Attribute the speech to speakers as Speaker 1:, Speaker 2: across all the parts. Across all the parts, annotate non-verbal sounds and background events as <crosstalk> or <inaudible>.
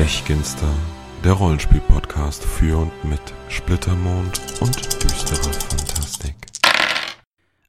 Speaker 1: Stechginster, der Rollenspiel-Podcast für und mit Splittermond und düsterer Fantastik.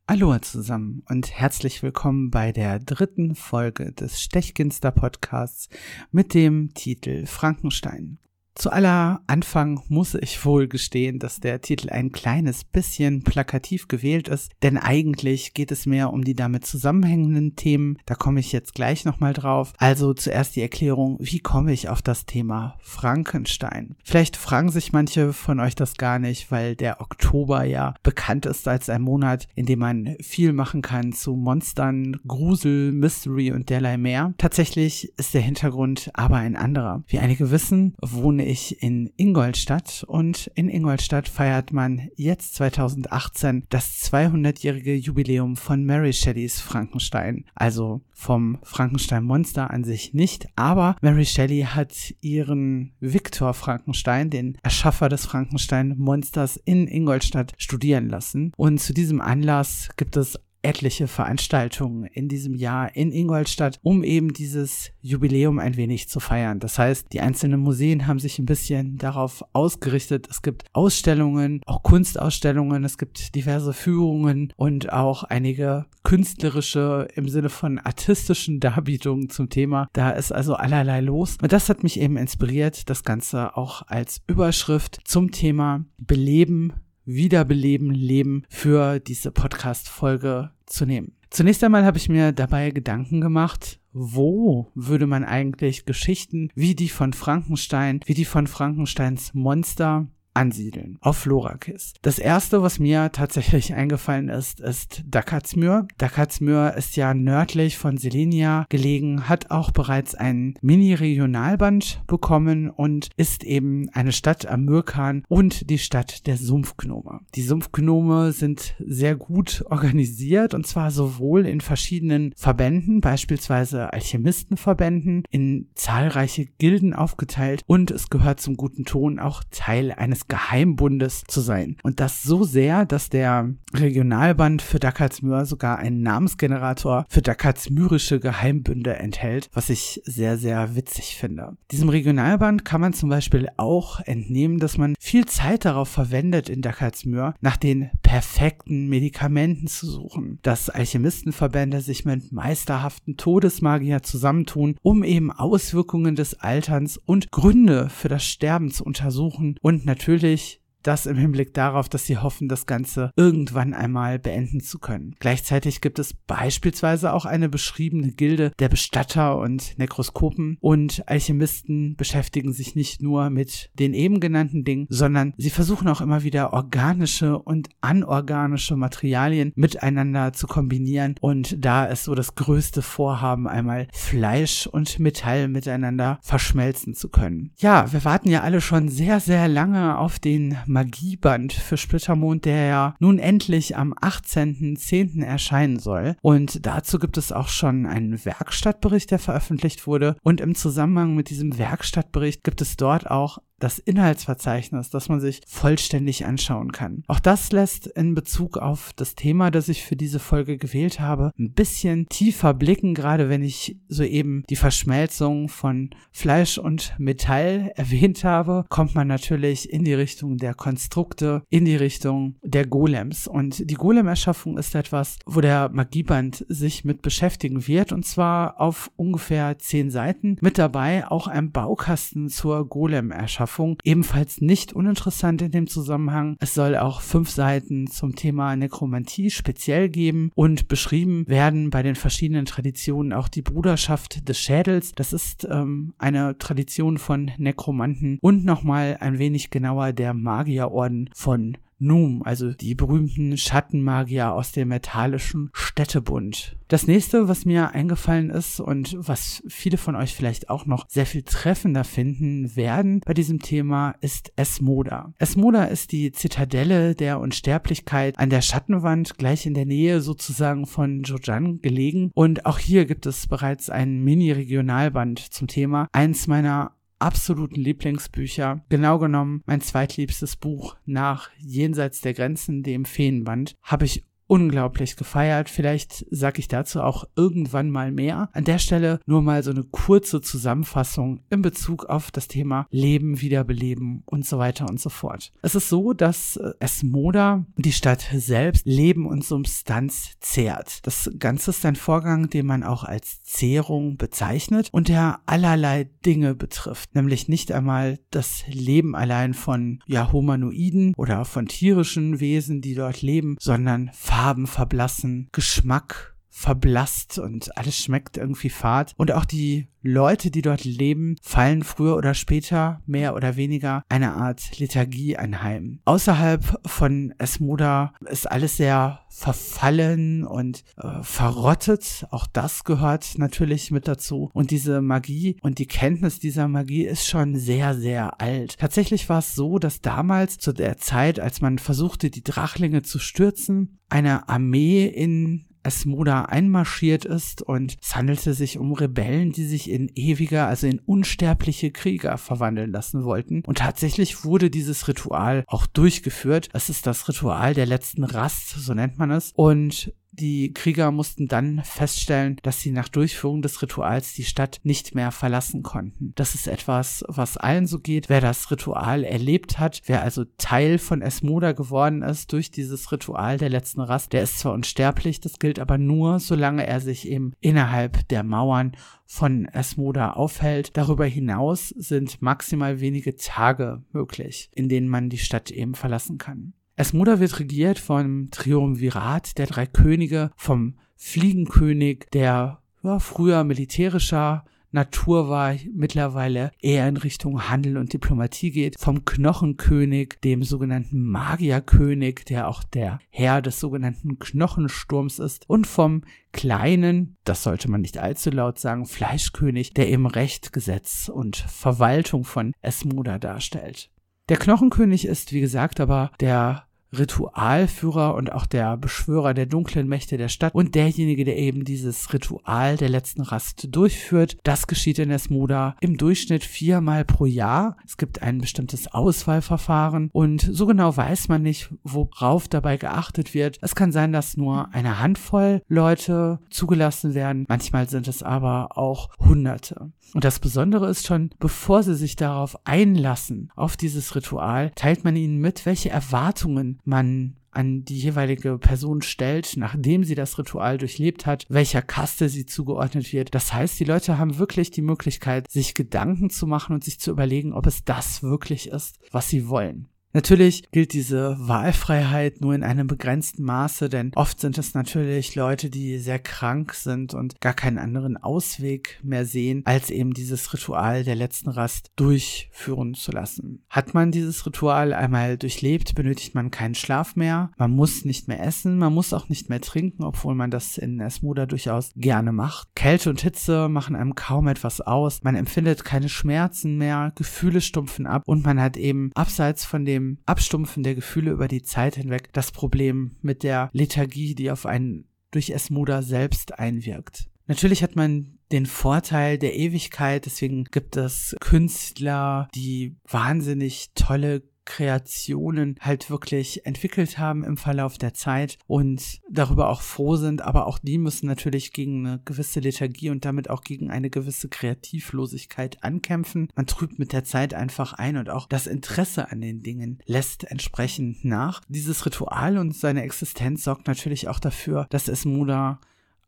Speaker 2: Aloha zusammen und herzlich willkommen bei der dritten Folge des Stechginster Podcasts mit dem Titel Frankenstein. Zu aller Anfang muss ich wohl gestehen, dass der Titel ein kleines bisschen plakativ gewählt ist, denn eigentlich geht es mehr um die damit zusammenhängenden Themen. Da komme ich jetzt gleich nochmal drauf. Also zuerst die Erklärung, wie komme ich auf das Thema Frankenstein? Vielleicht fragen sich manche von euch das gar nicht, weil der Oktober ja bekannt ist als ein Monat, in dem man viel machen kann zu Monstern, Grusel, Mystery und derlei mehr. Tatsächlich ist der Hintergrund aber ein anderer. Wie einige wissen, wohne ich in Ingolstadt und in Ingolstadt feiert man jetzt 2018 das 200-jährige Jubiläum von Mary Shelleys Frankenstein. Also vom Frankenstein Monster an sich nicht, aber Mary Shelley hat ihren Viktor Frankenstein, den Erschaffer des Frankenstein Monsters in Ingolstadt studieren lassen und zu diesem Anlass gibt es etliche Veranstaltungen in diesem Jahr in Ingolstadt, um eben dieses Jubiläum ein wenig zu feiern. Das heißt, die einzelnen Museen haben sich ein bisschen darauf ausgerichtet. Es gibt Ausstellungen, auch Kunstausstellungen, es gibt diverse Führungen und auch einige künstlerische im Sinne von artistischen Darbietungen zum Thema. Da ist also allerlei los. Und das hat mich eben inspiriert, das Ganze auch als Überschrift zum Thema Beleben Wiederbeleben, Leben für diese Podcast-Folge zu nehmen. Zunächst einmal habe ich mir dabei Gedanken gemacht, wo würde man eigentlich Geschichten wie die von Frankenstein, wie die von Frankensteins Monster ansiedeln auf Florakis. Das erste, was mir tatsächlich <laughs> eingefallen ist, ist Dakatsmür. Dakatsmür ist ja nördlich von Selenia gelegen, hat auch bereits ein Mini-Regionalband bekommen und ist eben eine Stadt am Mürkan und die Stadt der Sumpfgnome. Die Sumpfgnome sind sehr gut organisiert und zwar sowohl in verschiedenen Verbänden, beispielsweise Alchemistenverbänden, in zahlreiche Gilden aufgeteilt und es gehört zum guten Ton auch Teil eines eines Geheimbundes zu sein. Und das so sehr, dass der Regionalband für Dakartsmyr sogar einen Namensgenerator für Dakartsmyrische Geheimbünde enthält, was ich sehr, sehr witzig finde. Diesem Regionalband kann man zum Beispiel auch entnehmen, dass man viel Zeit darauf verwendet, in Dakartsmyr nach den perfekten Medikamenten zu suchen. Dass Alchemistenverbände sich mit meisterhaften Todesmagier zusammentun, um eben Auswirkungen des Alterns und Gründe für das Sterben zu untersuchen und natürlich natürlich das im Hinblick darauf, dass sie hoffen, das Ganze irgendwann einmal beenden zu können. Gleichzeitig gibt es beispielsweise auch eine beschriebene Gilde der Bestatter und Nekroskopen und Alchemisten beschäftigen sich nicht nur mit den eben genannten Dingen, sondern sie versuchen auch immer wieder organische und anorganische Materialien miteinander zu kombinieren und da ist so das größte Vorhaben einmal Fleisch und Metall miteinander verschmelzen zu können. Ja, wir warten ja alle schon sehr, sehr lange auf den Magieband für Splittermond, der ja nun endlich am 18.10. erscheinen soll. Und dazu gibt es auch schon einen Werkstattbericht, der veröffentlicht wurde. Und im Zusammenhang mit diesem Werkstattbericht gibt es dort auch das Inhaltsverzeichnis, das man sich vollständig anschauen kann. Auch das lässt in Bezug auf das Thema, das ich für diese Folge gewählt habe, ein bisschen tiefer blicken, gerade wenn ich soeben die Verschmelzung von Fleisch und Metall <laughs> erwähnt habe, kommt man natürlich in die Richtung der Konstrukte, in die Richtung der Golems. Und die Golem-Erschaffung ist etwas, wo der Magieband sich mit beschäftigen wird, und zwar auf ungefähr zehn Seiten. Mit dabei auch ein Baukasten zur Golem-Erschaffung. Beschaffung. Ebenfalls nicht uninteressant in dem Zusammenhang. Es soll auch fünf Seiten zum Thema Nekromantie speziell geben und beschrieben werden bei den verschiedenen Traditionen auch die Bruderschaft des Schädels. Das ist ähm, eine Tradition von Nekromanten und nochmal ein wenig genauer der Magierorden von Num, also die berühmten Schattenmagier aus dem metallischen Städtebund. Das nächste, was mir eingefallen ist und was viele von euch vielleicht auch noch sehr viel treffender finden werden bei diesem Thema, ist Esmoda. Esmoda ist die Zitadelle der Unsterblichkeit an der Schattenwand, gleich in der Nähe sozusagen von Jojan gelegen. Und auch hier gibt es bereits ein Mini-Regionalband zum Thema. Eins meiner absoluten Lieblingsbücher. Genau genommen mein zweitliebstes Buch nach Jenseits der Grenzen, dem Feenband, habe ich unglaublich gefeiert. Vielleicht sage ich dazu auch irgendwann mal mehr. An der Stelle nur mal so eine kurze Zusammenfassung in Bezug auf das Thema Leben, Wiederbeleben und so weiter und so fort. Es ist so, dass Esmoda, die Stadt selbst, Leben und Substanz zehrt. Das Ganze ist ein Vorgang, den man auch als Zehrung bezeichnet und der allerlei Dinge betrifft, nämlich nicht einmal das Leben allein von ja, Humanoiden oder von tierischen Wesen, die dort leben, sondern Farben verblassen, Geschmack verblasst und alles schmeckt irgendwie fad. Und auch die Leute, die dort leben, fallen früher oder später mehr oder weniger eine Art Lethargie anheim. Außerhalb von Esmoda ist alles sehr verfallen und äh, verrottet. Auch das gehört natürlich mit dazu. Und diese Magie und die Kenntnis dieser Magie ist schon sehr, sehr alt. Tatsächlich war es so, dass damals zu der Zeit, als man versuchte, die Drachlinge zu stürzen, eine Armee in Esmoda einmarschiert ist und es handelte sich um Rebellen, die sich in ewige, also in unsterbliche Krieger verwandeln lassen wollten. Und tatsächlich wurde dieses Ritual auch durchgeführt. Es ist das Ritual der letzten Rast, so nennt man es. Und die Krieger mussten dann feststellen, dass sie nach Durchführung des Rituals die Stadt nicht mehr verlassen konnten. Das ist etwas, was allen so geht. Wer das Ritual erlebt hat, wer also Teil von Esmoda geworden ist durch dieses Ritual der letzten Rast, der ist zwar unsterblich, das gilt aber nur, solange er sich eben innerhalb der Mauern von Esmoda aufhält. Darüber hinaus sind maximal wenige Tage möglich, in denen man die Stadt eben verlassen kann. Esmoda wird regiert vom Triumvirat der drei Könige, vom Fliegenkönig, der ja, früher militärischer Natur war, mittlerweile eher in Richtung Handel und Diplomatie geht, vom Knochenkönig, dem sogenannten Magierkönig, der auch der Herr des sogenannten Knochensturms ist, und vom kleinen, das sollte man nicht allzu laut sagen, Fleischkönig, der eben Recht, Gesetz und Verwaltung von Esmoda darstellt. Der Knochenkönig ist, wie gesagt, aber der Ritualführer und auch der Beschwörer der dunklen Mächte der Stadt und derjenige, der eben dieses Ritual der letzten Rast durchführt. Das geschieht in Esmoda im Durchschnitt viermal pro Jahr. Es gibt ein bestimmtes Auswahlverfahren und so genau weiß man nicht, worauf dabei geachtet wird. Es kann sein, dass nur eine Handvoll Leute zugelassen werden. Manchmal sind es aber auch Hunderte. Und das Besondere ist schon, bevor sie sich darauf einlassen, auf dieses Ritual, teilt man ihnen mit, welche Erwartungen man an die jeweilige Person stellt, nachdem sie das Ritual durchlebt hat, welcher Kaste sie zugeordnet wird. Das heißt, die Leute haben wirklich die Möglichkeit, sich Gedanken zu machen und sich zu überlegen, ob es das wirklich ist, was sie wollen. Natürlich gilt diese Wahlfreiheit nur in einem begrenzten Maße, denn oft sind es natürlich Leute, die sehr krank sind und gar keinen anderen Ausweg mehr sehen, als eben dieses Ritual der letzten Rast durchführen zu lassen. Hat man dieses Ritual einmal durchlebt, benötigt man keinen Schlaf mehr, man muss nicht mehr essen, man muss auch nicht mehr trinken, obwohl man das in Esmoda durchaus gerne macht. Kälte und Hitze machen einem kaum etwas aus, man empfindet keine Schmerzen mehr, Gefühle stumpfen ab und man hat eben abseits von dem dem Abstumpfen der Gefühle über die Zeit hinweg das Problem mit der Lethargie, die auf einen durch Esmoda selbst einwirkt. Natürlich hat man den Vorteil der Ewigkeit, deswegen gibt es Künstler, die wahnsinnig tolle Kreationen halt wirklich entwickelt haben im Verlauf der Zeit und darüber auch froh sind, aber auch die müssen natürlich gegen eine gewisse Lethargie und damit auch gegen eine gewisse Kreativlosigkeit ankämpfen. Man trübt mit der Zeit einfach ein und auch das Interesse an den Dingen lässt entsprechend nach. Dieses Ritual und seine Existenz sorgt natürlich auch dafür, dass Esmuda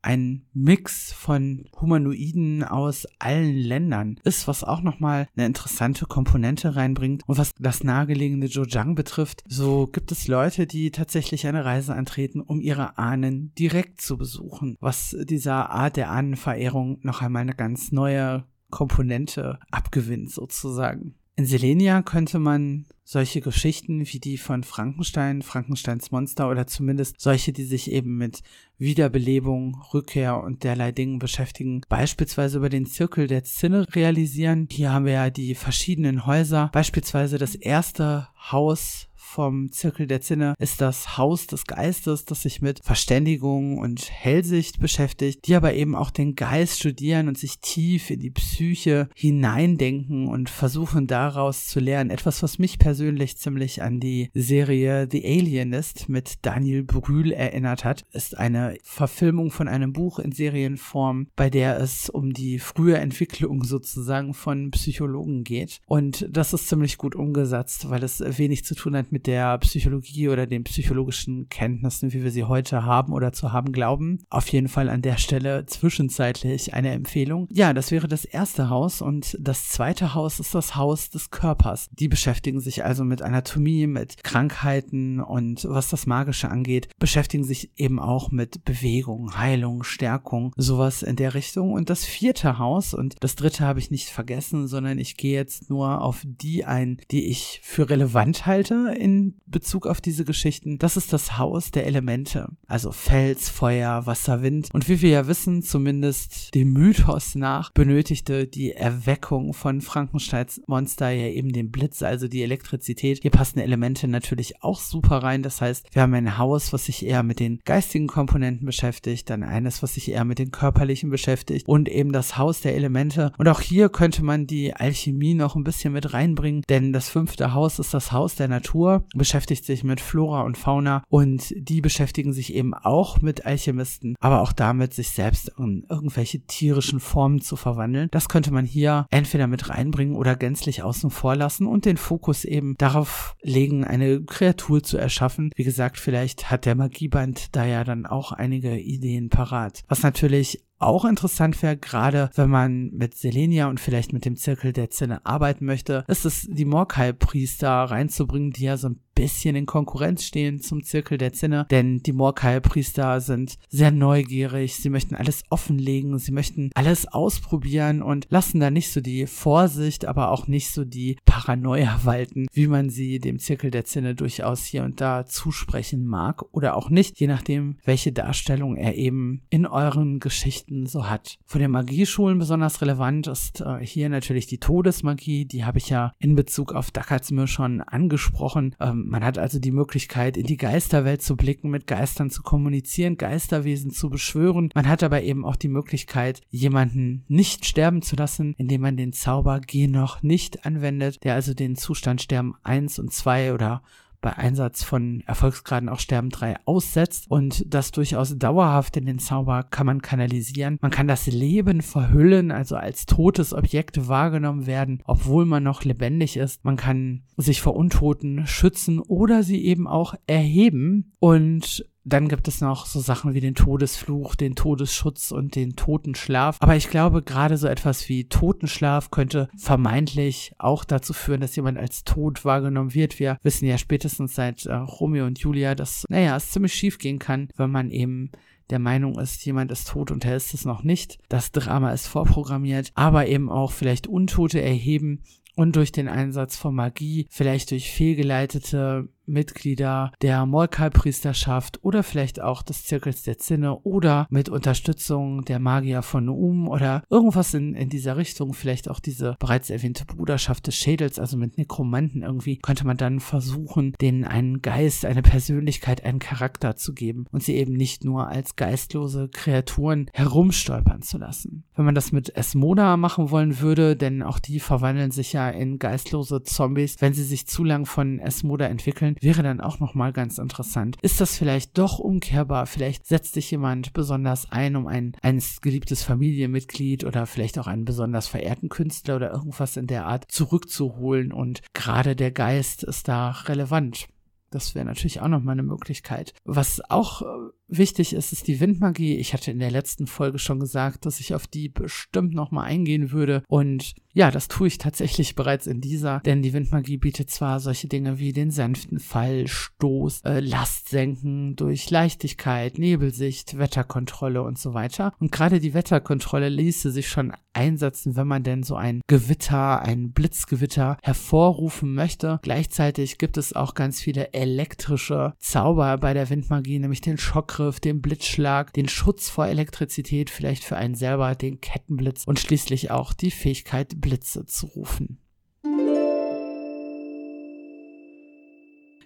Speaker 2: ein Mix von Humanoiden aus allen Ländern ist, was auch nochmal eine interessante Komponente reinbringt. Und was das nahegelegene Zhejiang betrifft, so gibt es Leute, die tatsächlich eine Reise antreten, um ihre Ahnen direkt zu besuchen, was dieser Art der Ahnenverehrung noch einmal eine ganz neue Komponente abgewinnt sozusagen. In Selenia könnte man solche Geschichten wie die von Frankenstein, Frankensteins Monster oder zumindest solche, die sich eben mit Wiederbelebung, Rückkehr und derlei Dingen beschäftigen, beispielsweise über den Zirkel der Zinne realisieren. Hier haben wir ja die verschiedenen Häuser, beispielsweise das erste Haus vom Zirkel der Zinne ist das Haus des Geistes, das sich mit Verständigung und Hellsicht beschäftigt, die aber eben auch den Geist studieren und sich tief in die Psyche hineindenken und versuchen daraus zu lernen. Etwas, was mich persönlich ziemlich an die Serie The Alienist mit Daniel Brühl erinnert hat, ist eine Verfilmung von einem Buch in Serienform, bei der es um die frühe Entwicklung sozusagen von Psychologen geht. Und das ist ziemlich gut umgesetzt, weil es wenig zu tun hat mit der Psychologie oder den psychologischen Kenntnissen, wie wir sie heute haben oder zu haben glauben. Auf jeden Fall an der Stelle zwischenzeitlich eine Empfehlung. Ja, das wäre das erste Haus und das zweite Haus ist das Haus des Körpers. Die beschäftigen sich also mit Anatomie, mit Krankheiten und was das Magische angeht, beschäftigen sich eben auch mit Bewegung, Heilung, Stärkung, sowas in der Richtung. Und das vierte Haus und das dritte habe ich nicht vergessen, sondern ich gehe jetzt nur auf die ein, die ich für relevant halte in Bezug auf diese Geschichten. Das ist das Haus der Elemente. Also Fels, Feuer, Wasser, Wind. Und wie wir ja wissen, zumindest dem Mythos nach, benötigte die Erweckung von Frankensteins Monster ja eben den Blitz, also die Elektrizität. Hier passen Elemente natürlich auch super rein. Das heißt, wir haben ein Haus, was sich eher mit den geistigen Komponenten beschäftigt, dann eines, was sich eher mit den körperlichen beschäftigt und eben das Haus der Elemente. Und auch hier könnte man die Alchemie noch ein bisschen mit reinbringen, denn das fünfte Haus ist das Haus der Natur, beschäftigt sich mit Flora und Fauna und die beschäftigen sich eben auch mit Alchemisten, aber auch damit, sich selbst in irgendwelche tierischen Formen zu verwandeln. Das könnte man hier entweder mit reinbringen oder gänzlich außen vor lassen und den Fokus eben darauf legen, eine Kreatur zu erschaffen. Wie gesagt, vielleicht hat der Magieband da ja dann auch einige Ideen parat. Was natürlich auch interessant wäre, gerade wenn man mit Selenia und vielleicht mit dem Zirkel der Zinne arbeiten möchte, ist es die Morkai-Priester reinzubringen, die ja so ein bisschen in Konkurrenz stehen zum Zirkel der Zinne, denn die Morkai-Priester sind sehr neugierig, sie möchten alles offenlegen, sie möchten alles ausprobieren und lassen da nicht so die Vorsicht, aber auch nicht so die Paranoia walten, wie man sie dem Zirkel der Zinne durchaus hier und da zusprechen mag oder auch nicht, je nachdem, welche Darstellung er eben in euren Geschichten so hat. Von den Magieschulen besonders relevant ist äh, hier natürlich die Todesmagie, die habe ich ja in Bezug auf Dakatsmir schon angesprochen. Ähm, man hat also die Möglichkeit, in die Geisterwelt zu blicken, mit Geistern zu kommunizieren, Geisterwesen zu beschwören. Man hat aber eben auch die Möglichkeit, jemanden nicht sterben zu lassen, indem man den Zauber Geh noch nicht anwendet, der also den Zustand Sterben 1 und 2 oder bei Einsatz von Erfolgsgraden auch Sterben 3 aussetzt und das durchaus dauerhaft in den Zauber kann man kanalisieren. Man kann das Leben verhüllen, also als totes Objekt wahrgenommen werden, obwohl man noch lebendig ist. Man kann sich vor Untoten schützen oder sie eben auch erheben und dann gibt es noch so Sachen wie den Todesfluch, den Todesschutz und den Totenschlaf. Aber ich glaube, gerade so etwas wie Totenschlaf könnte vermeintlich auch dazu führen, dass jemand als tot wahrgenommen wird. Wir wissen ja spätestens seit äh, Romeo und Julia, dass, naja, es ziemlich schief gehen kann, wenn man eben der Meinung ist, jemand ist tot und er ist es noch nicht. Das Drama ist vorprogrammiert, aber eben auch vielleicht Untote erheben und durch den Einsatz von Magie, vielleicht durch fehlgeleitete Mitglieder der Molkai-Priesterschaft oder vielleicht auch des Zirkels der Zinne oder mit Unterstützung der Magier von Nuum oder irgendwas in, in dieser Richtung, vielleicht auch diese bereits erwähnte Bruderschaft des Schädels, also mit Nekromanten irgendwie, könnte man dann versuchen, denen einen Geist, eine Persönlichkeit, einen Charakter zu geben und sie eben nicht nur als geistlose Kreaturen herumstolpern zu lassen. Wenn man das mit Esmona machen wollen würde, denn auch die verwandeln sich ja in geistlose Zombies, wenn sie sich zu lang von Esmoda entwickeln, wäre dann auch nochmal ganz interessant. Ist das vielleicht doch umkehrbar? Vielleicht setzt sich jemand besonders ein, um ein, ein geliebtes Familienmitglied oder vielleicht auch einen besonders verehrten Künstler oder irgendwas in der Art zurückzuholen und gerade der Geist ist da relevant. Das wäre natürlich auch nochmal eine Möglichkeit. Was auch äh, wichtig ist, ist die Windmagie. Ich hatte in der letzten Folge schon gesagt, dass ich auf die bestimmt nochmal eingehen würde. Und ja, das tue ich tatsächlich bereits in dieser, denn die Windmagie bietet zwar solche Dinge wie den sanften Fall, Stoß, äh, Last senken durch Leichtigkeit, Nebelsicht, Wetterkontrolle und so weiter. Und gerade die Wetterkontrolle ließe sich schon einsetzen, wenn man denn so ein Gewitter, ein Blitzgewitter hervorrufen möchte. Gleichzeitig gibt es auch ganz viele elektrische Zauber bei der Windmagie, nämlich den Schockgriff, den Blitzschlag, den Schutz vor Elektrizität, vielleicht für einen selber den Kettenblitz und schließlich auch die Fähigkeit, Blitze zu rufen.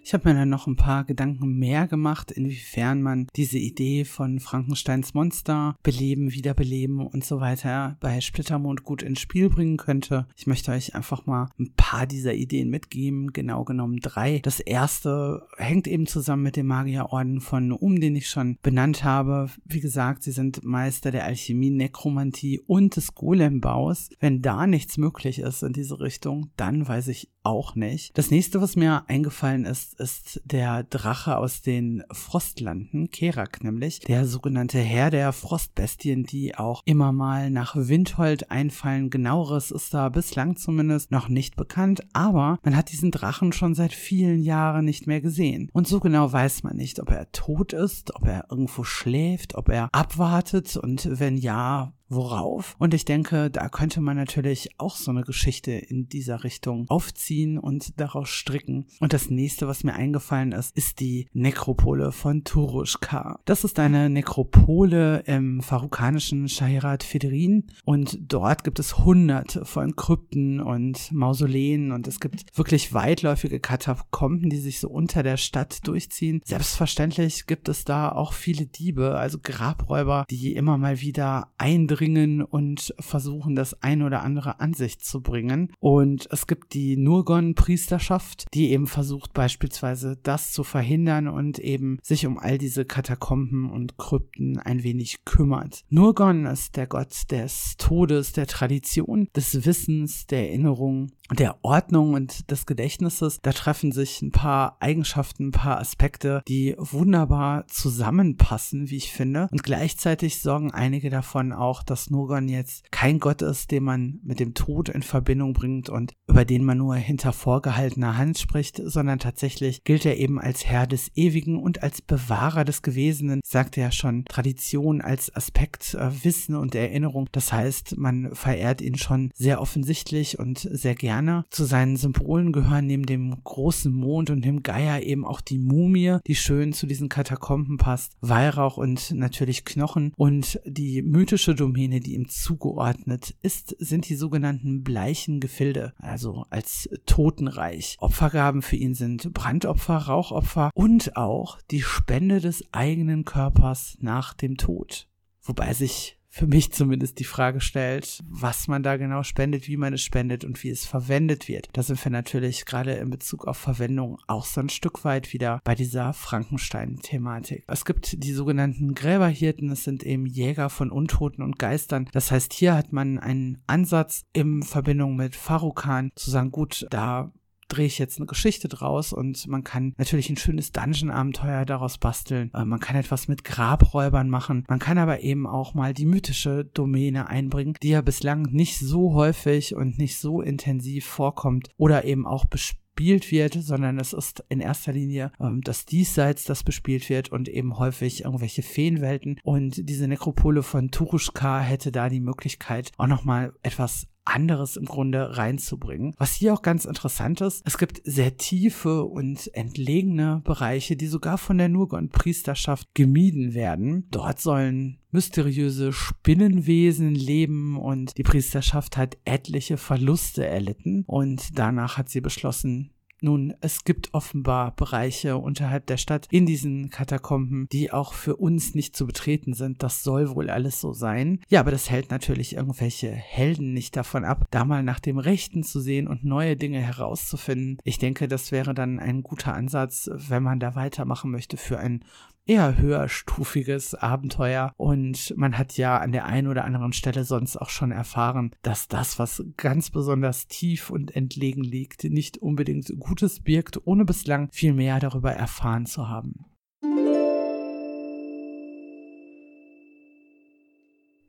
Speaker 2: Ich habe mir dann noch ein paar Gedanken mehr gemacht, inwiefern man diese Idee von Frankensteins Monster beleben, wiederbeleben und so weiter bei Splittermond gut ins Spiel bringen könnte. Ich möchte euch einfach mal ein paar dieser Ideen mitgeben, genau genommen drei. Das erste hängt eben zusammen mit dem Magierorden von Um, den ich schon benannt habe. Wie gesagt, sie sind Meister der Alchemie, Nekromantie und des Golembaus. Wenn da nichts möglich ist in diese Richtung, dann weiß ich auch nicht. Das nächste, was mir eingefallen ist, ist der Drache aus den Frostlanden, Kerak nämlich, der sogenannte Herr der Frostbestien, die auch immer mal nach Windhold einfallen. Genaueres ist da bislang zumindest noch nicht bekannt, aber man hat diesen Drachen schon seit vielen Jahren nicht mehr gesehen. Und so genau weiß man nicht, ob er tot ist, ob er irgendwo schläft, ob er abwartet und wenn ja, worauf. Und ich denke, da könnte man natürlich auch so eine Geschichte in dieser Richtung aufziehen und daraus stricken. Und das nächste, was mir eingefallen ist, ist die Nekropole von Turushka. Das ist eine Nekropole im farukanischen Shahirat Federin und dort gibt es hunderte von Krypten und Mausoleen und es gibt wirklich weitläufige Katakomben, die sich so unter der Stadt durchziehen. Selbstverständlich gibt es da auch viele Diebe, also Grabräuber, die immer mal wieder eindringen eindringen und versuchen, das ein oder andere an sich zu bringen. Und es gibt die Nurgon-Priesterschaft, die eben versucht, beispielsweise das zu verhindern und eben sich um all diese Katakomben und Krypten ein wenig kümmert. Nurgon ist der Gott des Todes, der Tradition, des Wissens, der Erinnerung der Ordnung und des Gedächtnisses, da treffen sich ein paar Eigenschaften, ein paar Aspekte, die wunderbar zusammenpassen, wie ich finde. Und gleichzeitig sorgen einige davon auch, dass Nogon jetzt kein Gott ist, den man mit dem Tod in Verbindung bringt und über den man nur hinter vorgehaltener Hand spricht, sondern tatsächlich gilt er eben als Herr des Ewigen und als Bewahrer des Gewesenen, sagte ja schon, Tradition als Aspekt, äh, Wissen und Erinnerung. Das heißt, man verehrt ihn schon sehr offensichtlich und sehr gerne gerne. Zu seinen Symbolen gehören neben dem großen Mond und dem Geier eben auch die Mumie, die schön zu diesen Katakomben passt, Weihrauch und natürlich Knochen. Und die mythische Domäne, die ihm zugeordnet ist, sind die sogenannten bleichen Gefilde, also als Totenreich. Opfergaben für ihn sind Brandopfer, Rauchopfer und auch die Spende des eigenen Körpers nach dem Tod. Wobei sich für mich zumindest die Frage stellt, was man da genau spendet, wie man es spendet und wie es verwendet wird. Da sind wir natürlich gerade in Bezug auf Verwendung auch so ein Stück weit wieder bei dieser Frankenstein-Thematik. Es gibt die sogenannten Gräberhirten, es sind eben Jäger von Untoten und Geistern. Das heißt, hier hat man einen Ansatz in Verbindung mit Farukan zu sagen, gut, da drehe ich jetzt eine Geschichte draus und man kann natürlich ein schönes Dungeon-Abenteuer daraus basteln. Äh, man kann etwas mit Grabräubern machen. Man kann aber eben auch mal die mythische Domäne einbringen, die ja bislang nicht so häufig und nicht so intensiv vorkommt oder eben auch bespielt wird, sondern es ist in erster Linie ähm, das Diesseits, das bespielt wird und eben häufig irgendwelche Feenwelten. Und diese Nekropole von Turushka hätte da die Möglichkeit, auch nochmal etwas anderes im Grunde reinzubringen. Was hier auch ganz interessant ist, es gibt sehr tiefe und entlegene Bereiche, die sogar von der Nurgon-Priesterschaft gemieden werden. Dort sollen mysteriöse Spinnenwesen leben und die Priesterschaft hat etliche Verluste erlitten und danach hat sie beschlossen, nun, es gibt offenbar Bereiche unterhalb der Stadt in diesen Katakomben, die auch für uns nicht zu betreten sind. Das soll wohl alles so sein. Ja, aber das hält natürlich irgendwelche Helden nicht davon ab, da mal nach dem Rechten zu sehen und neue Dinge herauszufinden. Ich denke, das wäre dann ein guter Ansatz, wenn man da weitermachen möchte für ein eher höherstufiges Abenteuer und man hat ja an der einen oder anderen Stelle sonst auch schon erfahren, dass das, was ganz besonders tief und entlegen liegt, nicht unbedingt Gutes birgt, ohne bislang viel mehr darüber erfahren zu haben.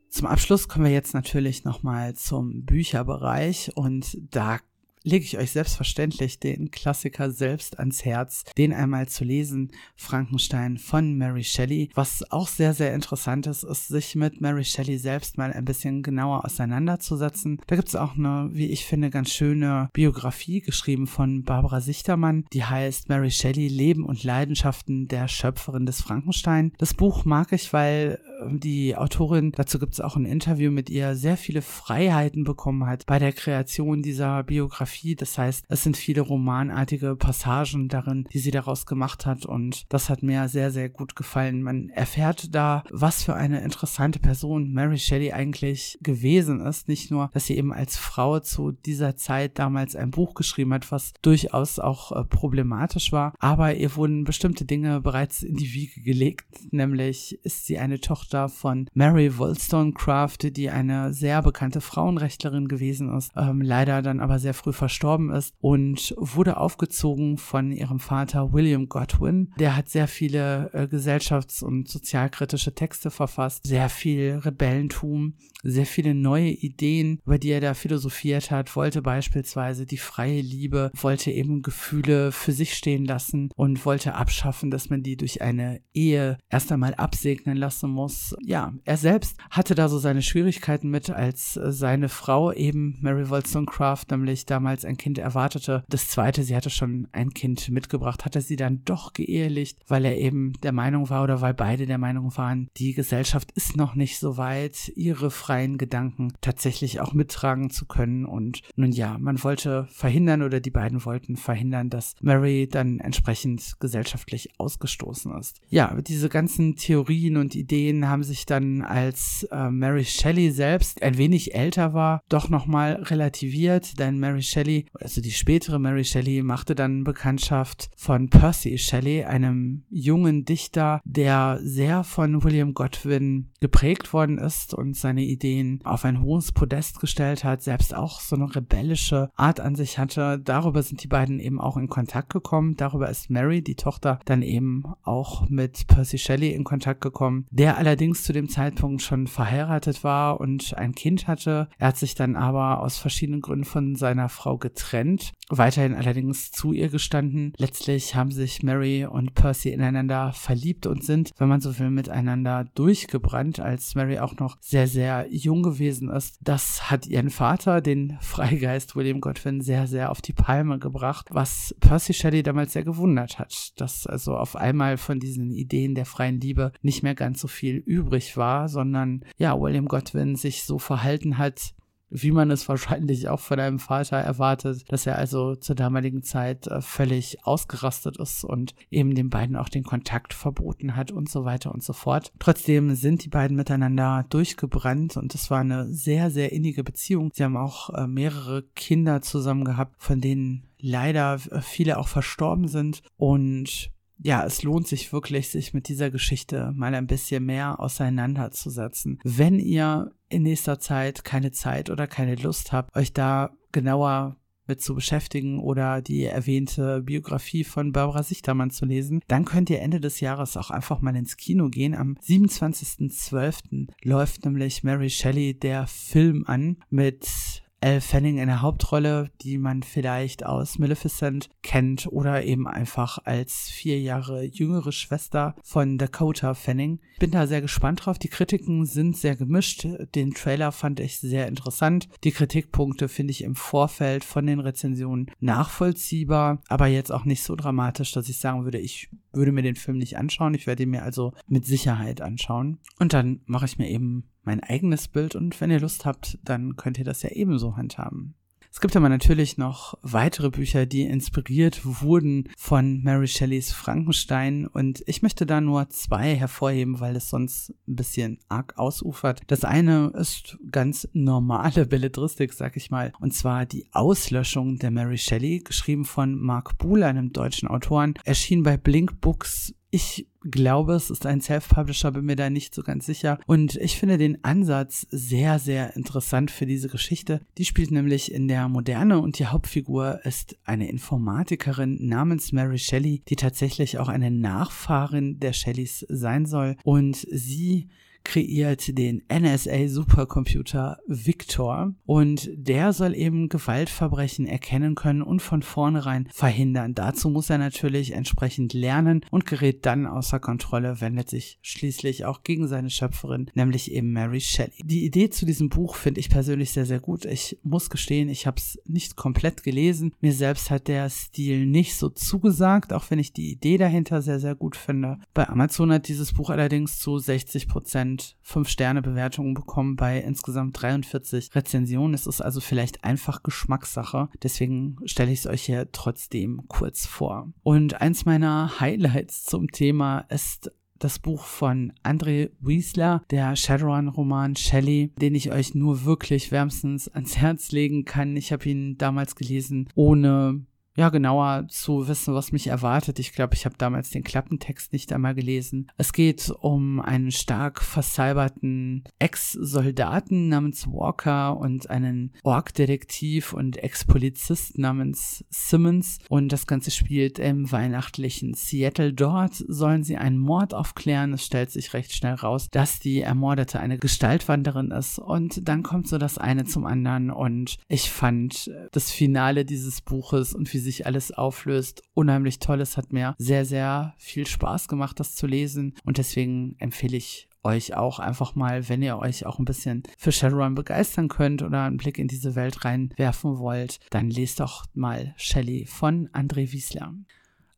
Speaker 2: Zum Abschluss kommen wir jetzt natürlich nochmal zum Bücherbereich und da lege ich euch selbstverständlich den Klassiker selbst ans Herz, den einmal zu lesen, Frankenstein von Mary Shelley. Was auch sehr, sehr interessant ist, ist, sich mit Mary Shelley selbst mal ein bisschen genauer auseinanderzusetzen. Da gibt es auch eine, wie ich finde, ganz schöne Biografie geschrieben von Barbara Sichtermann, die heißt Mary Shelley Leben und Leidenschaften der Schöpferin des Frankenstein. Das Buch mag ich, weil die Autorin, dazu gibt es auch ein Interview mit ihr, sehr viele Freiheiten bekommen hat bei der Kreation dieser Biografie. Das heißt, es sind viele romanartige Passagen darin, die sie daraus gemacht hat und das hat mir sehr, sehr gut gefallen. Man erfährt da, was für eine interessante Person Mary Shelley eigentlich gewesen ist. Nicht nur, dass sie eben als Frau zu dieser Zeit damals ein Buch geschrieben hat, was durchaus auch äh, problematisch war, aber ihr wurden bestimmte Dinge bereits in die Wiege gelegt. Nämlich ist sie eine Tochter von Mary Wollstonecraft, die eine sehr bekannte Frauenrechtlerin gewesen ist, ähm, leider dann aber sehr früh verstorben ist und wurde aufgezogen von ihrem Vater William Godwin. Der hat sehr viele äh, gesellschafts- und sozialkritische Texte verfasst, sehr viel Rebellentum, sehr viele neue Ideen, über die er da philosophiert hat, wollte beispielsweise die freie Liebe, wollte eben Gefühle für sich stehen lassen und wollte abschaffen, dass man die durch eine Ehe erst einmal absegnen lassen muss. Ja, er selbst hatte da so seine Schwierigkeiten mit, als seine Frau eben Mary Wollstonecraft nämlich damals ein Kind erwartete. Das zweite, sie hatte schon ein Kind mitgebracht, hatte sie dann doch geehelicht, weil er eben der Meinung war oder weil beide der Meinung waren, die Gesellschaft ist noch nicht so weit, ihre freien Gedanken tatsächlich auch mittragen zu können. Und nun ja, man wollte verhindern oder die beiden wollten verhindern, dass Mary dann entsprechend gesellschaftlich ausgestoßen ist. Ja, diese ganzen Theorien und Ideen haben sich dann, als äh, Mary Shelley selbst ein wenig älter war, doch nochmal relativiert, denn Mary Shelley, also die spätere Mary Shelley, machte dann Bekanntschaft von Percy Shelley, einem jungen Dichter, der sehr von William Godwin geprägt worden ist und seine Ideen auf ein hohes Podest gestellt hat, selbst auch so eine rebellische Art an sich hatte. Darüber sind die beiden eben auch in Kontakt gekommen. Darüber ist Mary, die Tochter, dann eben auch mit Percy Shelley in Kontakt gekommen, der allerdings zu dem Zeitpunkt schon verheiratet war und ein Kind hatte. Er hat sich dann aber aus verschiedenen Gründen von seiner Frau getrennt, weiterhin allerdings zu ihr gestanden. Letztlich haben sich Mary und Percy ineinander verliebt und sind, wenn man so will, miteinander durchgebrannt, als Mary auch noch sehr, sehr jung gewesen ist. Das hat ihren Vater, den Freigeist William Godwin, sehr, sehr auf die Palme gebracht, was Percy Shelley damals sehr gewundert hat, dass also auf einmal von diesen Ideen der freien Liebe nicht mehr ganz so viel übrig war, sondern ja, William Godwin sich so verhalten hat, wie man es wahrscheinlich auch von einem Vater erwartet, dass er also zur damaligen Zeit äh, völlig ausgerastet ist und eben den beiden auch den Kontakt verboten hat und so weiter und so fort. Trotzdem sind die beiden miteinander durchgebrannt und es war eine sehr, sehr innige Beziehung. Sie haben auch äh, mehrere Kinder zusammen gehabt, von denen leider äh, viele auch verstorben sind und ja, es lohnt sich wirklich, sich mit dieser Geschichte mal ein bisschen mehr auseinanderzusetzen. Wenn ihr in nächster Zeit keine Zeit oder keine Lust habt, euch da genauer mit zu beschäftigen oder die erwähnte Biografie von Barbara Sichtermann zu lesen, dann könnt ihr Ende des Jahres auch einfach mal ins Kino gehen. Am 27.12. läuft nämlich Mary Shelley der Film an mit Elle Fanning in der Hauptrolle, die man vielleicht aus Maleficent kennt oder eben einfach als vier Jahre jüngere Schwester von Dakota Fanning. Bin da sehr gespannt drauf. Die Kritiken sind sehr gemischt. Den Trailer fand ich sehr interessant. Die Kritikpunkte finde ich im Vorfeld von den Rezensionen nachvollziehbar, aber jetzt auch nicht so dramatisch, dass ich sagen würde, ich würde mir den Film nicht anschauen. Ich werde ihn mir also mit Sicherheit anschauen. Und dann mache ich mir eben mein eigenes Bild und wenn ihr Lust habt, dann könnt ihr das ja ebenso handhaben. Es gibt aber natürlich noch weitere Bücher, die inspiriert wurden von Mary Shelleys Frankenstein und ich möchte da nur zwei hervorheben, weil es sonst ein bisschen arg ausufert. Das eine ist ganz normale Belletristik, sag ich mal, und zwar die Auslöschung der Mary Shelley, geschrieben von Mark Buhl, einem deutschen Autoren, erschien bei Blink Books ich glaube, es ist ein Self-Publisher, bin mir da nicht so ganz sicher. Und ich finde den Ansatz sehr, sehr interessant für diese Geschichte. Die spielt nämlich in der Moderne und die Hauptfigur ist eine Informatikerin namens Mary Shelley, die tatsächlich auch eine Nachfahrin der Shelleys sein soll. Und sie kreiert den NSA Supercomputer Victor und der soll eben Gewaltverbrechen erkennen können und von vornherein verhindern. Dazu muss er natürlich entsprechend lernen und gerät dann außer Kontrolle, wendet sich schließlich auch gegen seine Schöpferin, nämlich eben Mary Shelley. Die Idee zu diesem Buch finde ich persönlich sehr, sehr gut. Ich muss gestehen, ich habe es nicht komplett gelesen. Mir selbst hat der Stil nicht so zugesagt, auch wenn ich die Idee dahinter sehr, sehr gut finde. Bei Amazon hat dieses Buch allerdings zu 60 Prozent Prozent 5-Sterne-Bewertungen bekommen bei insgesamt 43 Rezensionen. Es ist also vielleicht einfach Geschmackssache. Deswegen stelle ich es euch hier trotzdem kurz vor. Und eins meiner Highlights zum Thema ist das Buch von André Wiesler, der Shadowrun-Roman Shelley, den ich euch nur wirklich wärmstens ans Herz legen kann. Ich habe ihn damals gelesen, ohne ja, genauer zu wissen, was mich erwartet. Ich glaube, ich habe damals den Klappentext nicht einmal gelesen. Es geht um einen stark versalberten Ex-Soldaten namens Walker und einen Org-Detektiv und Ex-Polizist namens Simmons. Und das Ganze spielt im weihnachtlichen Seattle. Dort sollen sie einen Mord aufklären. Es stellt sich recht schnell raus, dass die Ermordete eine Gestaltwanderin ist. Und dann kommt so das eine zum anderen. Und ich fand das Finale dieses Buches und wie sie sich alles auflöst. Unheimlich toll. Es hat mir sehr, sehr viel Spaß gemacht, das zu lesen. Und deswegen empfehle ich euch auch einfach mal, wenn ihr euch auch ein bisschen für Shadowrun begeistern könnt oder einen Blick in diese Welt reinwerfen wollt, dann lest doch mal Shelley von André Wiesler.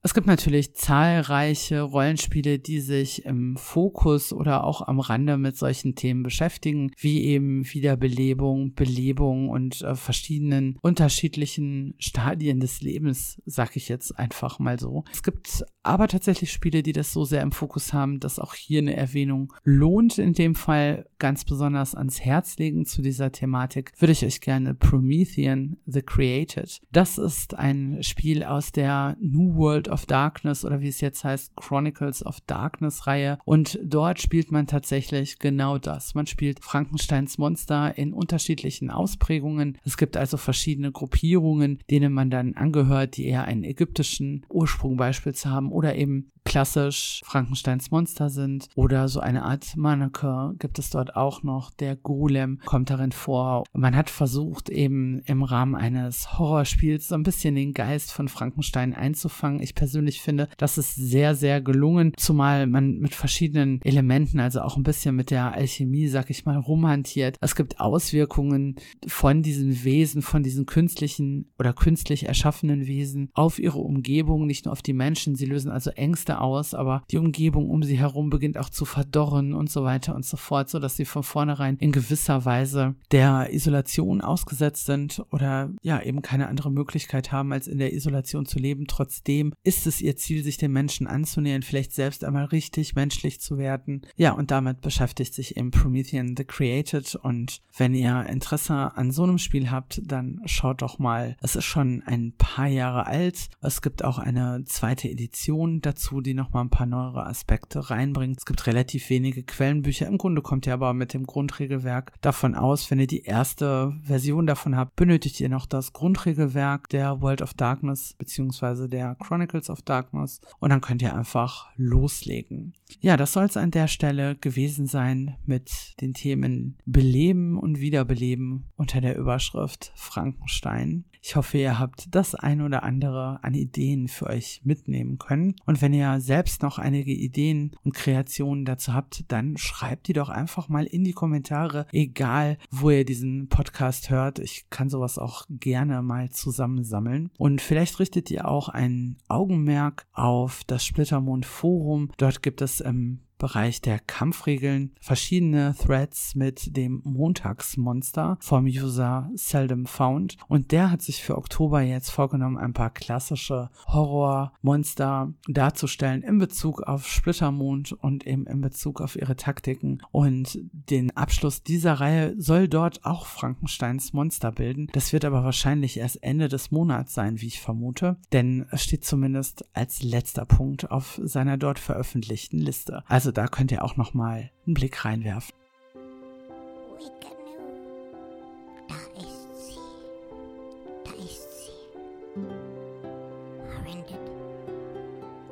Speaker 2: Es gibt natürlich zahlreiche Rollenspiele, die sich im Fokus oder auch am Rande mit solchen Themen beschäftigen, wie eben Wiederbelebung, Belebung und äh, verschiedenen unterschiedlichen Stadien des Lebens, sag ich jetzt einfach mal so. Es gibt aber tatsächlich Spiele, die das so sehr im Fokus haben, dass auch hier eine Erwähnung lohnt. In dem Fall ganz besonders ans Herz legen zu dieser Thematik würde ich euch gerne Promethean The Created. Das ist ein Spiel aus der New World of Darkness oder wie es jetzt heißt, Chronicles of Darkness Reihe. Und dort spielt man tatsächlich genau das. Man spielt Frankensteins Monster in unterschiedlichen Ausprägungen. Es gibt also verschiedene Gruppierungen, denen man dann angehört, die eher einen ägyptischen Ursprung beispielsweise haben oder eben klassisch Frankensteins Monster sind oder so eine Art Mannequin gibt es dort auch noch. Der Golem kommt darin vor. Man hat versucht, eben im Rahmen eines Horrorspiels so ein bisschen den Geist von Frankenstein einzufangen. Ich persönlich finde, das ist sehr, sehr gelungen, zumal man mit verschiedenen Elementen, also auch ein bisschen mit der Alchemie, sag ich mal, rumhantiert. Es gibt Auswirkungen von diesen Wesen, von diesen künstlichen oder künstlich erschaffenen Wesen auf ihre Umgebung, nicht nur auf die Menschen. Sie lösen also Ängste Ängste aus, aber die Umgebung um sie herum beginnt auch zu verdorren und so weiter und so fort, so dass sie von vornherein in gewisser Weise der Isolation ausgesetzt sind oder ja eben keine andere Möglichkeit haben, als in der Isolation zu leben. Trotzdem ist es ihr Ziel, sich den Menschen anzunähern, vielleicht selbst einmal richtig menschlich zu werden. Ja, und damit beschäftigt sich eben Promethean The Created und wenn ihr Interesse an so einem Spiel habt, dann schaut doch mal. Es ist schon ein paar Jahre alt. Es gibt auch eine zweite Edition dazu, die nochmal ein paar neuere Aspekte reinbringt. Es gibt relativ wenige Quellenbücher. Im Grunde kommt ihr aber mit dem Grundregelwerk davon aus, wenn ihr die erste Version davon habt, benötigt ihr noch das Grundregelwerk der World of Darkness beziehungsweise der Chronicles of Darkness und dann könnt ihr einfach loslegen. Ja, das soll es an der Stelle gewesen sein mit den Themen Beleben und Wiederbeleben unter der Überschrift Frankenstein. Ich hoffe, ihr habt das ein oder andere an Ideen für euch mitnehmen können. Und wenn ihr selbst noch einige Ideen und Kreationen dazu habt, dann schreibt die doch einfach mal in die Kommentare, egal wo ihr diesen Podcast hört. Ich kann sowas auch gerne mal zusammensammeln. Und vielleicht richtet ihr auch ein Augenmerk auf das Splittermond Forum. Dort gibt es im Bereich der Kampfregeln verschiedene Threads mit dem Montagsmonster vom User Seldom Found und der hat sich für Oktober jetzt vorgenommen, ein paar klassische Horrormonster darzustellen in Bezug auf Splittermond und eben in Bezug auf ihre Taktiken und den Abschluss dieser Reihe soll dort auch Frankensteins Monster bilden. Das wird aber wahrscheinlich erst Ende des Monats sein, wie ich vermute, denn es steht zumindest als letzter Punkt auf seiner dort veröffentlichten Liste. Also da könnt ihr auch noch mal einen Blick reinwerfen.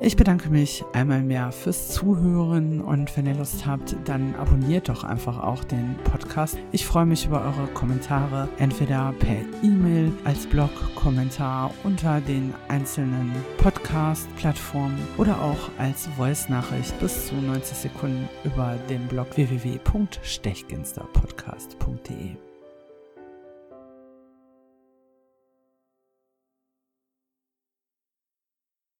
Speaker 2: Ich bedanke mich einmal mehr fürs Zuhören und wenn ihr Lust habt, dann abonniert doch einfach auch den Podcast. Ich freue mich über eure Kommentare, entweder per E-Mail, als Blog-Kommentar unter den einzelnen Podcast-Plattformen oder auch als Voice-Nachricht bis zu 90 Sekunden über den Blog www.stechginsterpodcast.de.